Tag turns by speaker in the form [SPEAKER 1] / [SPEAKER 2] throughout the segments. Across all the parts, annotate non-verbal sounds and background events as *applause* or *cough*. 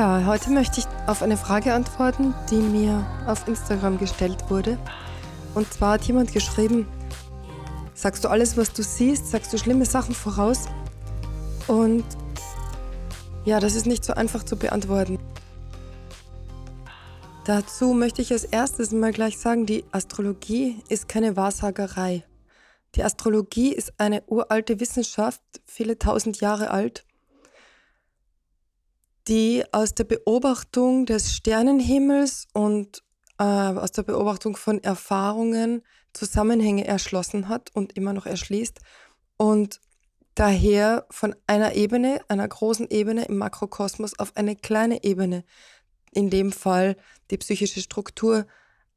[SPEAKER 1] Ja, heute möchte ich auf eine Frage antworten, die mir auf Instagram gestellt wurde. Und zwar hat jemand geschrieben, sagst du alles, was du siehst, sagst du schlimme Sachen voraus? Und ja, das ist nicht so einfach zu beantworten. Dazu möchte ich als erstes mal gleich sagen, die Astrologie ist keine Wahrsagerei. Die Astrologie ist eine uralte Wissenschaft, viele tausend Jahre alt die aus der Beobachtung des Sternenhimmels und äh, aus der Beobachtung von Erfahrungen Zusammenhänge erschlossen hat und immer noch erschließt und daher von einer Ebene, einer großen Ebene im Makrokosmos auf eine kleine Ebene, in dem Fall die psychische Struktur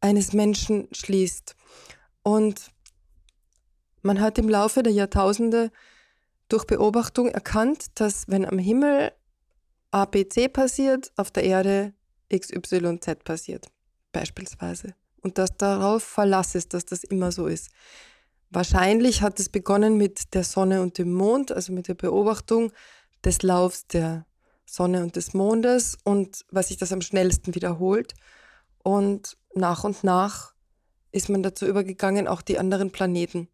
[SPEAKER 1] eines Menschen schließt. Und man hat im Laufe der Jahrtausende durch Beobachtung erkannt, dass wenn am Himmel ABC passiert, auf der Erde XYZ passiert, beispielsweise. Und dass darauf Verlass ist, dass das immer so ist. Wahrscheinlich hat es begonnen mit der Sonne und dem Mond, also mit der Beobachtung des Laufs der Sonne und des Mondes und was sich das am schnellsten wiederholt. Und nach und nach ist man dazu übergegangen, auch die anderen Planeten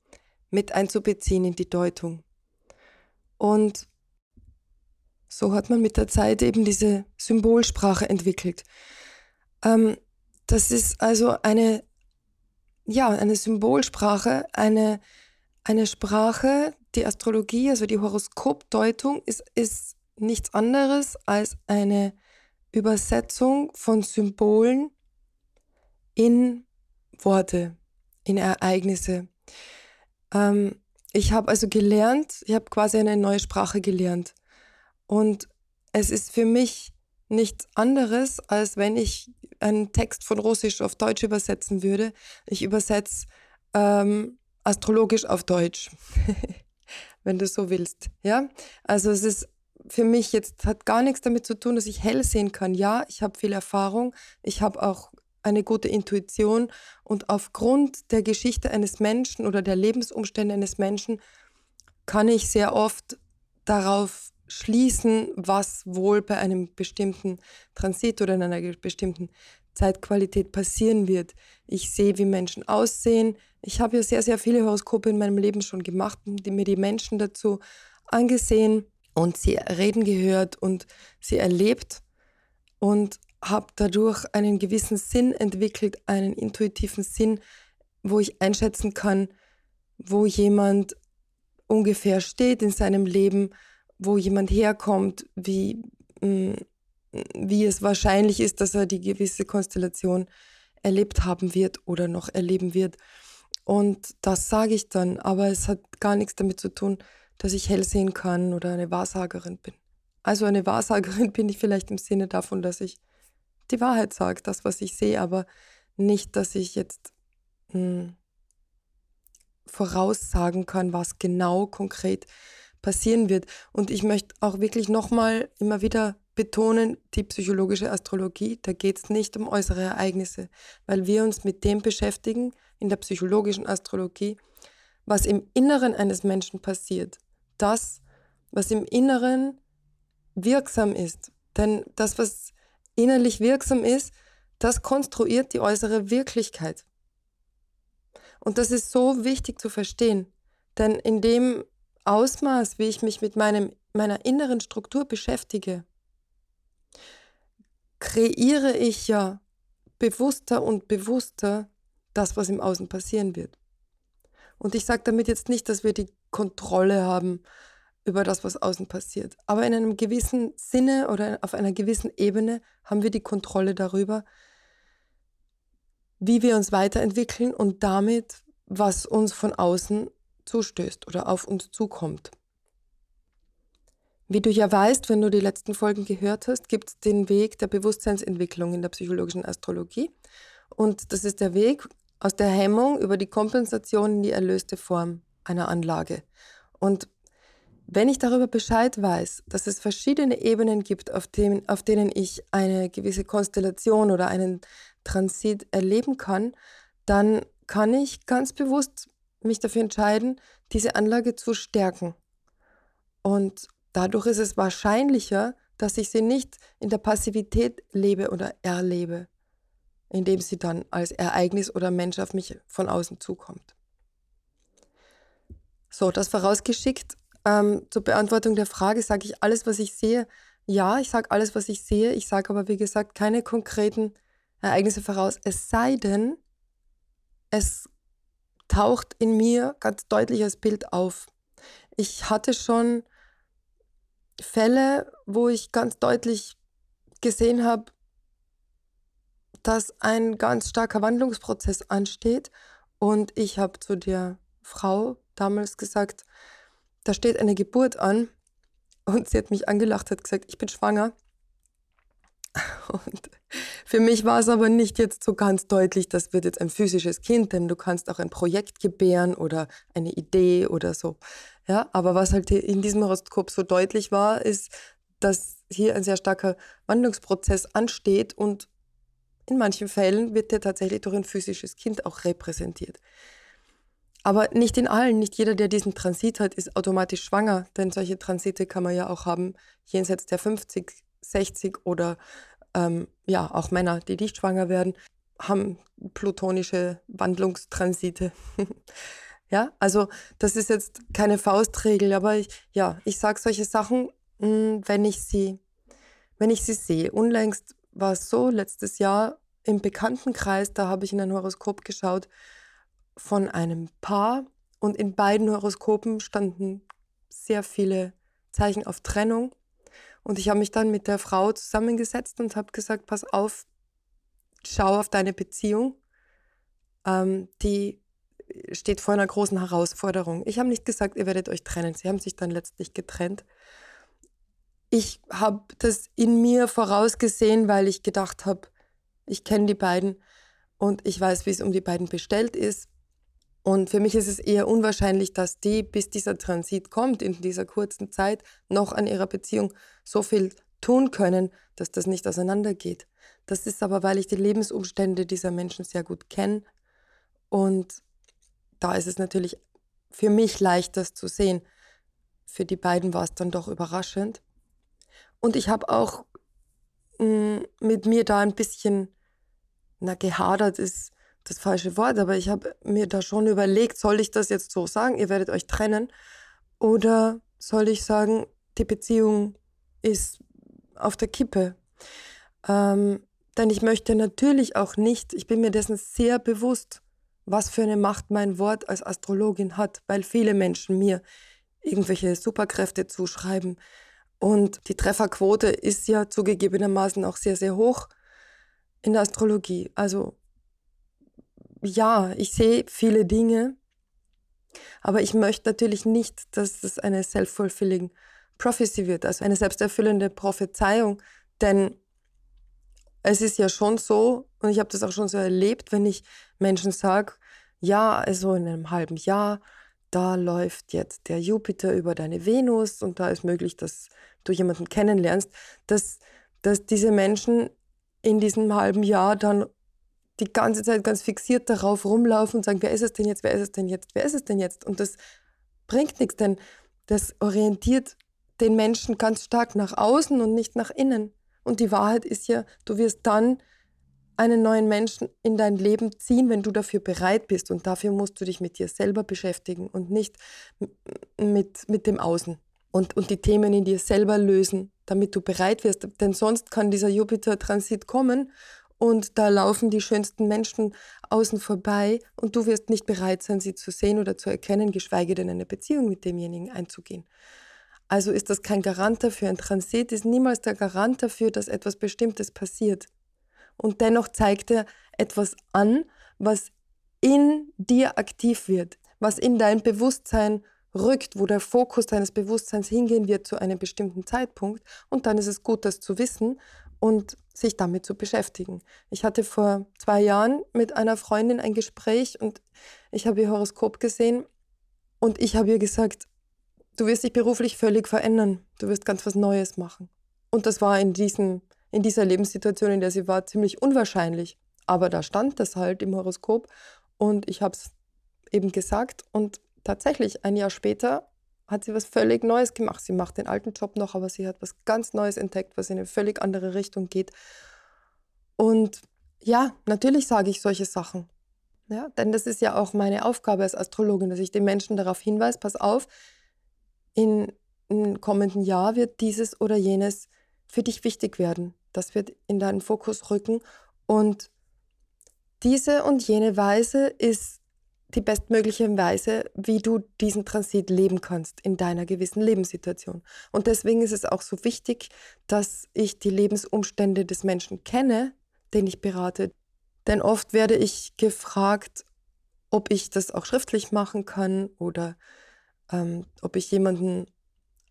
[SPEAKER 1] mit einzubeziehen in die Deutung. Und so hat man mit der Zeit eben diese Symbolsprache entwickelt. Ähm, das ist also eine, ja, eine Symbolsprache, eine, eine Sprache, die Astrologie, also die Horoskopdeutung, ist, ist nichts anderes als eine Übersetzung von Symbolen in Worte, in Ereignisse. Ähm, ich habe also gelernt, ich habe quasi eine neue Sprache gelernt. Und es ist für mich nichts anderes, als wenn ich einen Text von Russisch auf Deutsch übersetzen würde. Ich übersetze ähm, astrologisch auf Deutsch, *laughs* wenn du so willst. Ja, also es ist für mich jetzt hat gar nichts damit zu tun, dass ich hell sehen kann. Ja, ich habe viel Erfahrung, ich habe auch eine gute Intuition und aufgrund der Geschichte eines Menschen oder der Lebensumstände eines Menschen kann ich sehr oft darauf schließen, was wohl bei einem bestimmten Transit oder in einer bestimmten Zeitqualität passieren wird. Ich sehe, wie Menschen aussehen. Ich habe ja sehr, sehr viele Horoskope in meinem Leben schon gemacht und mir die Menschen dazu angesehen und sie reden gehört und sie erlebt und habe dadurch einen gewissen Sinn entwickelt, einen intuitiven Sinn, wo ich einschätzen kann, wo jemand ungefähr steht in seinem Leben, wo jemand herkommt, wie, mm, wie es wahrscheinlich ist, dass er die gewisse Konstellation erlebt haben wird oder noch erleben wird. Und das sage ich dann, aber es hat gar nichts damit zu tun, dass ich hell sehen kann oder eine Wahrsagerin bin. Also eine Wahrsagerin *laughs* bin ich vielleicht im Sinne davon, dass ich die Wahrheit sage, das, was ich sehe, aber nicht, dass ich jetzt mh, hm, voraussagen kann, was genau konkret passieren wird. Und ich möchte auch wirklich nochmal immer wieder betonen, die psychologische Astrologie, da geht es nicht um äußere Ereignisse, weil wir uns mit dem beschäftigen in der psychologischen Astrologie, was im Inneren eines Menschen passiert. Das, was im Inneren wirksam ist. Denn das, was innerlich wirksam ist, das konstruiert die äußere Wirklichkeit. Und das ist so wichtig zu verstehen. Denn in dem Ausmaß, wie ich mich mit meinem, meiner inneren Struktur beschäftige, kreiere ich ja bewusster und bewusster das, was im Außen passieren wird. Und ich sage damit jetzt nicht, dass wir die Kontrolle haben über das, was außen passiert. Aber in einem gewissen Sinne oder auf einer gewissen Ebene haben wir die Kontrolle darüber, wie wir uns weiterentwickeln und damit, was uns von außen zustößt oder auf uns zukommt. Wie du ja weißt, wenn du die letzten Folgen gehört hast, gibt es den Weg der Bewusstseinsentwicklung in der psychologischen Astrologie. Und das ist der Weg aus der Hemmung über die Kompensation in die erlöste Form einer Anlage. Und wenn ich darüber Bescheid weiß, dass es verschiedene Ebenen gibt, auf, dem, auf denen ich eine gewisse Konstellation oder einen Transit erleben kann, dann kann ich ganz bewusst mich dafür entscheiden, diese Anlage zu stärken. Und dadurch ist es wahrscheinlicher, dass ich sie nicht in der Passivität lebe oder erlebe, indem sie dann als Ereignis oder Mensch auf mich von außen zukommt. So, das vorausgeschickt. Ähm, zur Beantwortung der Frage sage ich alles, was ich sehe. Ja, ich sage alles, was ich sehe. Ich sage aber, wie gesagt, keine konkreten Ereignisse voraus. Es sei denn, es taucht in mir ganz deutlich als Bild auf. Ich hatte schon Fälle, wo ich ganz deutlich gesehen habe, dass ein ganz starker Wandlungsprozess ansteht. Und ich habe zu der Frau damals gesagt, da steht eine Geburt an. Und sie hat mich angelacht, hat gesagt, ich bin schwanger. *laughs* Und für mich war es aber nicht jetzt so ganz deutlich, das wird jetzt ein physisches Kind, denn du kannst auch ein Projekt gebären oder eine Idee oder so. Ja, aber was halt in diesem Horoskop so deutlich war, ist, dass hier ein sehr starker Wandlungsprozess ansteht und in manchen Fällen wird der tatsächlich durch ein physisches Kind auch repräsentiert. Aber nicht in allen, nicht jeder, der diesen Transit hat, ist automatisch schwanger, denn solche Transite kann man ja auch haben jenseits der 50, 60 oder ähm, ja, auch Männer, die nicht schwanger werden, haben plutonische Wandlungstransite. *laughs* ja, also das ist jetzt keine Faustregel, aber ich, ja, ich sage solche Sachen, hm, wenn ich sie, wenn ich sie sehe. Unlängst war es so, letztes Jahr im Bekanntenkreis, da habe ich in ein Horoskop geschaut von einem Paar und in beiden Horoskopen standen sehr viele Zeichen auf Trennung. Und ich habe mich dann mit der Frau zusammengesetzt und habe gesagt, pass auf, schau auf deine Beziehung. Ähm, die steht vor einer großen Herausforderung. Ich habe nicht gesagt, ihr werdet euch trennen. Sie haben sich dann letztlich getrennt. Ich habe das in mir vorausgesehen, weil ich gedacht habe, ich kenne die beiden und ich weiß, wie es um die beiden bestellt ist. Und für mich ist es eher unwahrscheinlich, dass die, bis dieser Transit kommt, in dieser kurzen Zeit noch an ihrer Beziehung so viel tun können, dass das nicht auseinandergeht. Das ist aber, weil ich die Lebensumstände dieser Menschen sehr gut kenne. Und da ist es natürlich für mich leicht, das zu sehen. Für die beiden war es dann doch überraschend. Und ich habe auch mh, mm, mit mir da ein bisschen, na, gehadert ist das falsche Wort, aber ich habe mir da schon überlegt, soll ich das jetzt so sagen, ihr werdet euch trennen? Oder soll ich sagen, die Beziehung ist auf der Kippe? Ähm, denn ich möchte natürlich auch nicht, ich bin mir dessen sehr bewusst, was für eine Macht mein Wort als Astrologin hat, weil viele Menschen mir irgendwelche Superkräfte zuschreiben. Und die Trefferquote ist ja zugegebenermaßen auch sehr, sehr hoch in der Astrologie. Also ja, ich sehe viele Dinge, aber ich möchte natürlich nicht, dass das eine self-fulfilling prophecy wird, also eine selbsterfüllende Prophezeiung, denn es ist ja schon so, und ich habe das auch schon so erlebt, wenn ich Menschen sage, ja, also in einem halben Jahr, da läuft jetzt der Jupiter über deine Venus und da ist möglich, dass du jemanden kennenlernst, dass, dass diese Menschen in diesem halben Jahr dann die ganze Zeit ganz fixiert darauf rumlaufen und sagen, wer ist es denn jetzt, wer ist es denn jetzt, wer ist es denn jetzt? Und das bringt nichts, denn das orientiert den Menschen ganz stark nach außen und nicht nach innen. Und die Wahrheit ist ja, du wirst dann einen neuen Menschen in dein Leben ziehen, wenn du dafür bereit bist. Und dafür musst du dich mit dir selber beschäftigen und nicht mit, mit dem Außen. Und, und die Themen in dir selber lösen, damit du bereit wirst. Denn sonst kann dieser Jupiter-Transit kommen und da laufen die schönsten Menschen außen vorbei und du wirst nicht bereit sein, sie zu sehen oder zu erkennen, geschweige denn eine Beziehung mit demjenigen einzugehen. Also ist das kein Garant dafür. Ein Transit ist niemals der Garant dafür, dass etwas Bestimmtes passiert. Und dennoch zeigt er etwas an, was in dir aktiv wird, was in dein Bewusstsein rückt, wo der Fokus deines Bewusstseins hingehen wird zu einem bestimmten Zeitpunkt. Und dann ist es gut, das zu wissen und sich damit zu beschäftigen. Ich hatte vor zwei Jahren mit einer Freundin ein Gespräch und ich habe ihr Horoskop gesehen und ich habe ihr gesagt, du wirst dich beruflich völlig verändern, du wirst ganz was Neues machen. Und das war in, diesem, in dieser Lebenssituation, in der sie war, ziemlich unwahrscheinlich. Aber da stand das halt im Horoskop und ich habe es eben gesagt und tatsächlich ein Jahr später hat sie was völlig Neues gemacht. Sie macht den alten Job noch, aber sie hat was ganz Neues entdeckt, was in eine völlig andere Richtung geht. Und ja, natürlich sage ich solche Sachen. Ja, denn das ist ja auch meine Aufgabe als Astrologin, dass ich den Menschen darauf hinweise, pass auf, in, im kommenden Jahr wird dieses oder jenes für dich wichtig werden. Das wird in deinen Fokus rücken. Und diese und jene Weise ist die bestmögliche Weise, wie du diesen Transit leben kannst in deiner gewissen Lebenssituation. Und deswegen ist es auch so wichtig, dass ich die Lebensumstände des Menschen kenne, den ich berate. Denn oft werde ich gefragt, ob ich das auch schriftlich machen kann oder ähm, ob ich jemanden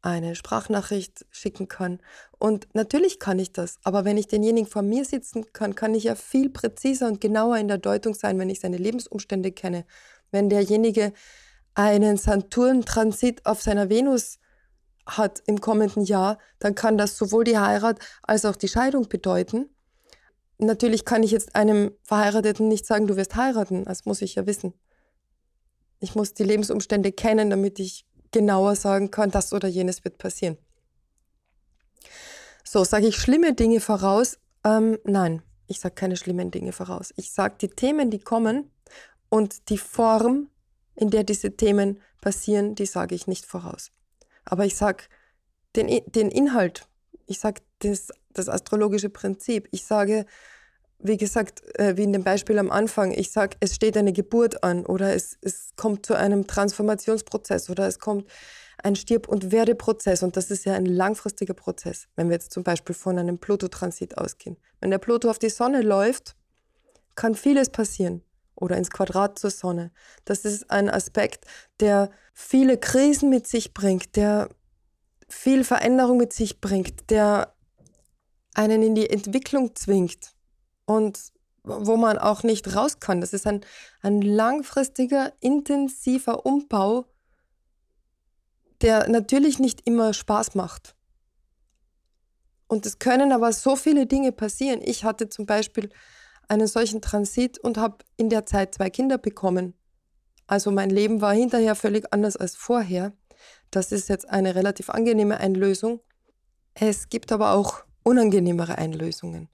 [SPEAKER 1] eine Sprachnachricht schicken kann. Und natürlich kann ich das, aber wenn ich denjenigen vor mir sitzen kann, kann ich ja viel präziser und genauer in der Deutung sein, wenn ich seine Lebensumstände kenne. Wenn derjenige einen Saturn-Transit auf seiner Venus hat im kommenden Jahr, dann kann das sowohl die Heirat als auch die Scheidung bedeuten. Natürlich kann ich jetzt einem Verheirateten nicht sagen, du wirst heiraten, das muss ich ja wissen. Ich muss die Lebensumstände kennen, damit ich genauer sagen kann, das oder jenes wird passieren. So, sage ich schlimme Dinge voraus? Ähm, nein, ich sage keine schlimmen Dinge voraus. Ich sage die Themen, die kommen und die Form, in der diese Themen passieren, die sage ich nicht voraus. Aber ich sage den, den Inhalt, ich sage das, das astrologische Prinzip, ich sage, wie gesagt, äh, wie in dem Beispiel am Anfang, ich sage, es steht eine Geburt an oder es, es kommt zu einem Transformationsprozess oder es kommt ein Stirb- und Werdeprozess und das ist ja ein langfristiger Prozess, wenn wir jetzt zum Beispiel von einem Pluto-Transit ausgehen. Wenn der Pluto auf die Sonne läuft, kann vieles passieren oder ins Quadrat zur Sonne. Das ist ein Aspekt, der viele Krisen mit sich bringt, der viel Veränderung mit sich bringt, der einen in die Entwicklung zwingt und wo man auch nicht raus kann. Das ist ein, ein langfristiger, intensiver Umbau, der natürlich nicht immer Spaß macht. Und es können aber so viele Dinge passieren. Ich hatte zum Beispiel einen solchen Transit und habe in der Zeit zwei Kinder bekommen. Also mein Leben war hinterher völlig anders als vorher. Das ist jetzt eine relativ angenehme Einlösung. Es gibt aber auch unangenehmere Einlösungen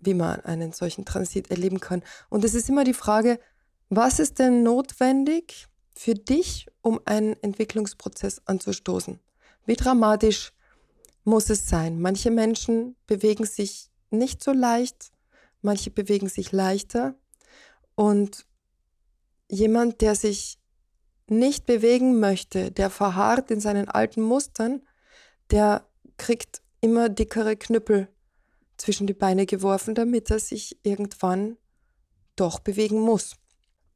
[SPEAKER 1] wie man einen solchen Transit erleben kann. Und es ist immer die Frage, was ist denn notwendig für dich, um einen Entwicklungsprozess anzustoßen? Wie dramatisch muss es sein? Manche Menschen bewegen sich nicht so leicht, manche bewegen sich leichter. Und jemand, der sich nicht bewegen möchte, der verharrt in seinen alten Mustern, der kriegt immer dickere Knüppel zwischen die Beine geworfen, damit er sich irgendwann doch bewegen muss.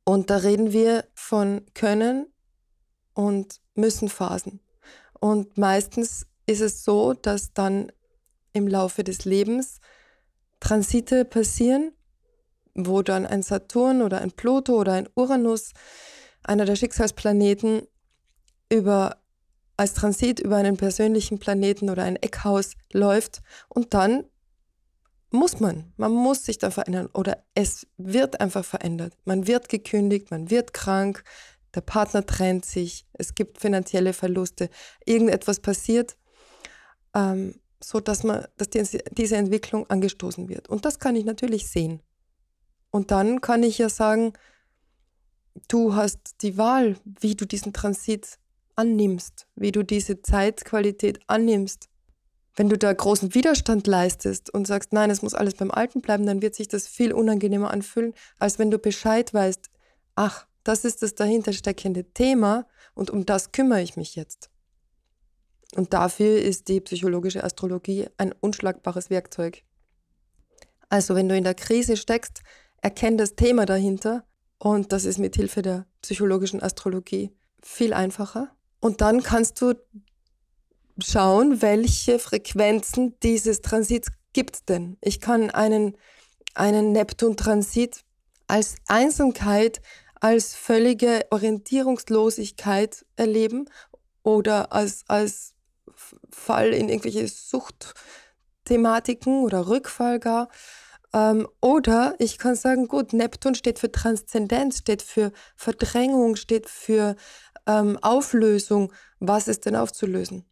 [SPEAKER 1] Und da reden wir von Können und Müssen Phasen. Und meistens ist es so, dass dann im Laufe des Lebens Transite passieren, wo dann ein Saturn oder ein Pluto oder ein Uranus, einer der Schicksalsplaneten, über, als Transit über einen persönlichen Planeten oder ein Eckhaus läuft und dann muss man. Man muss sich da verändern oder es wird einfach verändert. Man wird gekündigt, man wird krank, der Partner trennt sich, es gibt finanzielle Verluste, irgendetwas passiert, ähm, so dass man, dass die, diese Entwicklung angestoßen wird. Und das kann ich natürlich sehen. Und dann kann ich ja sagen, du hast die Wahl, wie du diesen Transit annimmst, wie du diese Zeitqualität annimmst. Wenn du da großen Widerstand leistest und sagst, nein, es muss alles beim Alten bleiben, dann wird sich das viel unangenehmer anfühlen, als wenn du Bescheid weißt, ach, das ist das dahinter steckende Thema und um das kümmere ich mich jetzt. Und dafür ist die psychologische Astrologie ein unschlagbares Werkzeug. Also wenn du in der Krise steckst, erkenn das Thema dahinter und das ist mit Hilfe der psychologischen Astrologie viel einfacher. Und dann kannst du schauen, welche Frequenzen dieses Transits gibt denn? Ich kann einen, einen Neptun-Transit als Einsamkeit, als völlige Orientierungslosigkeit erleben oder als, als Fall in irgendwelche Suchtthematiken oder Rückfall gar. Ähm, oder ich kann sagen, gut, Neptun steht für Transzendenz, steht für Verdrängung, steht für ähm, Auflösung. Was ist denn aufzulösen?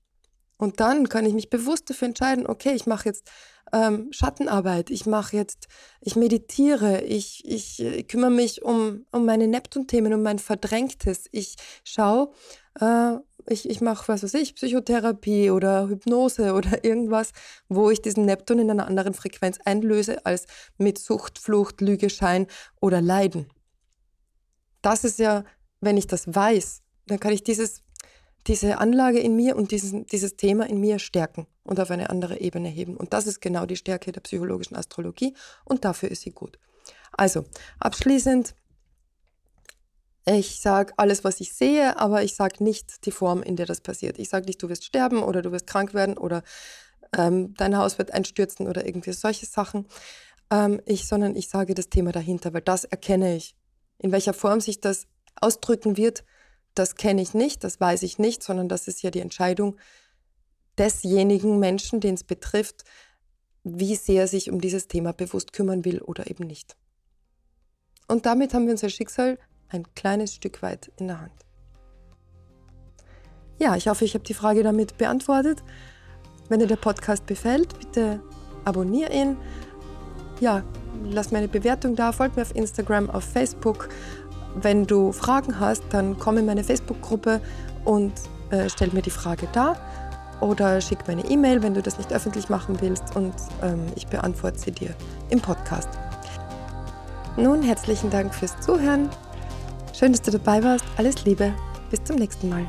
[SPEAKER 1] Und dann kann ich mich bewusst dafür entscheiden, okay, ich mache jetzt ähm, Schattenarbeit, ich mache jetzt, ich meditiere, ich, ich, ich, kümmere mich um, um meine Neptun-Themen, um mein Verdrängtes. Ich schaue, äh, ich, ich mache, was weiß ich, Psychotherapie oder Hypnose *laughs* oder irgendwas, wo ich diesen Neptun in einer anderen Frequenz einlöse als mit Sucht, Flucht, Lüge, Schein oder Leiden. Das ist ja, wenn ich das weiß, dann kann ich dieses diese Anlage in mir und diesen, dieses Thema in mir stärken und auf eine andere Ebene heben. Und das ist genau die Stärke der psychologischen Astrologie und dafür ist sie gut. Also, abschließend, ich sage alles, was ich sehe, aber ich sage nicht die Form, in der das passiert. Ich sage nicht, du wirst sterben oder du wirst krank werden oder ähm, dein Haus wird einstürzen oder irgendwie solche Sachen. Ähm, ich, sondern ich sage das Thema dahinter, weil das erkenne ich. In welcher Form sich das ausdrücken wird, das kenne ich nicht, das weiß ich nicht, sondern das ist ja die Entscheidung desjenigen Menschen, den es betrifft, wie sehr er sich um dieses Thema bewusst kümmern will oder eben nicht. Und damit haben wir unser Schicksal ein kleines Stück weit in der Hand. Ja, ich hoffe, ich habe die Frage damit beantwortet. Wenn dir der Podcast gefällt, bitte abonniere ihn. Ja, lass mir eine Bewertung da, folgt mir auf Instagram, auf Facebook wenn du Fragen hast, dann komm in meine Facebook-Gruppe und äh, stell mir die Frage da oder schick mir eine E-Mail, wenn du das nicht öffentlich machen willst und ähm, ich beantworte sie dir im Podcast. Nun herzlichen Dank fürs Zuhören. Schön, dass du dabei warst. Alles Liebe. Bis zum nächsten Mal.